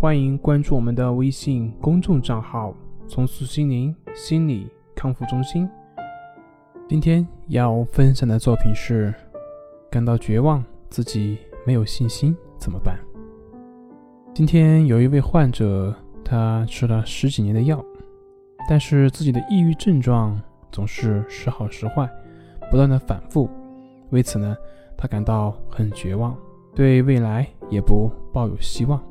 欢迎关注我们的微信公众账号“重塑心灵心理康复中心”。今天要分享的作品是：感到绝望，自己没有信心怎么办？今天有一位患者，他吃了十几年的药，但是自己的抑郁症状总是时好时坏，不断的反复。为此呢，他感到很绝望，对未来也不抱有希望。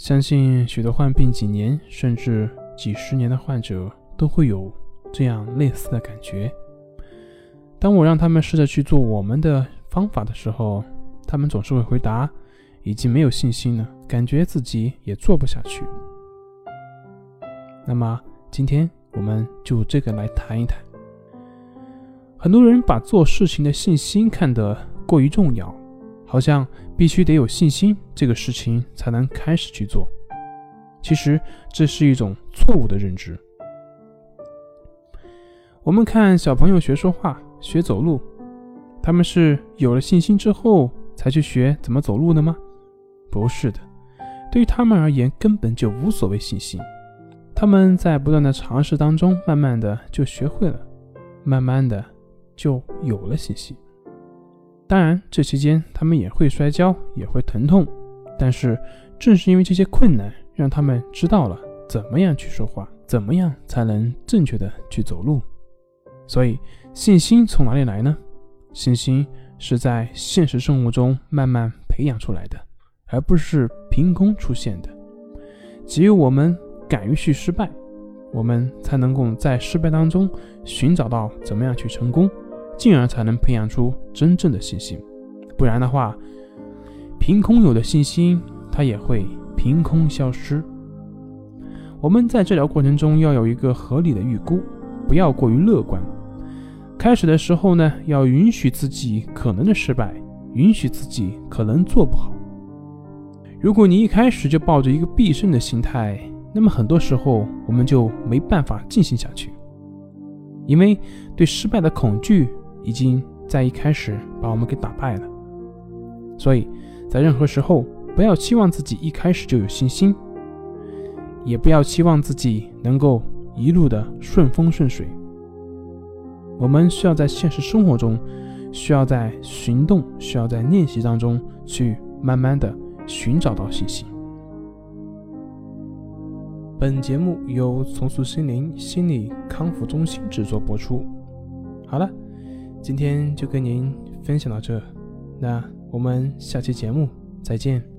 相信许多患病几年甚至几十年的患者都会有这样类似的感觉。当我让他们试着去做我们的方法的时候，他们总是会回答：“已经没有信心了，感觉自己也做不下去。”那么今天我们就这个来谈一谈。很多人把做事情的信心看得过于重要。好像必须得有信心，这个事情才能开始去做。其实这是一种错误的认知。我们看小朋友学说话、学走路，他们是有了信心之后才去学怎么走路的吗？不是的，对于他们而言根本就无所谓信心。他们在不断的尝试当中，慢慢的就学会了，慢慢的就有了信心。当然，这期间他们也会摔跤，也会疼痛，但是正是因为这些困难，让他们知道了怎么样去说话，怎么样才能正确的去走路。所以，信心从哪里来呢？信心是在现实生活中慢慢培养出来的，而不是凭空出现的。只有我们敢于去失败，我们才能够在失败当中寻找到怎么样去成功。进而才能培养出真正的信心，不然的话，凭空有的信心，它也会凭空消失。我们在治疗过程中要有一个合理的预估，不要过于乐观。开始的时候呢，要允许自己可能的失败，允许自己可能做不好。如果你一开始就抱着一个必胜的心态，那么很多时候我们就没办法进行下去，因为对失败的恐惧。已经在一开始把我们给打败了，所以，在任何时候不要期望自己一开始就有信心，也不要期望自己能够一路的顺风顺水。我们需要在现实生活中，需要在行动，需要在练习当中去慢慢的寻找到信心。本节目由重塑心灵心理康复中心制作播出。好了。今天就跟您分享到这，那我们下期节目再见。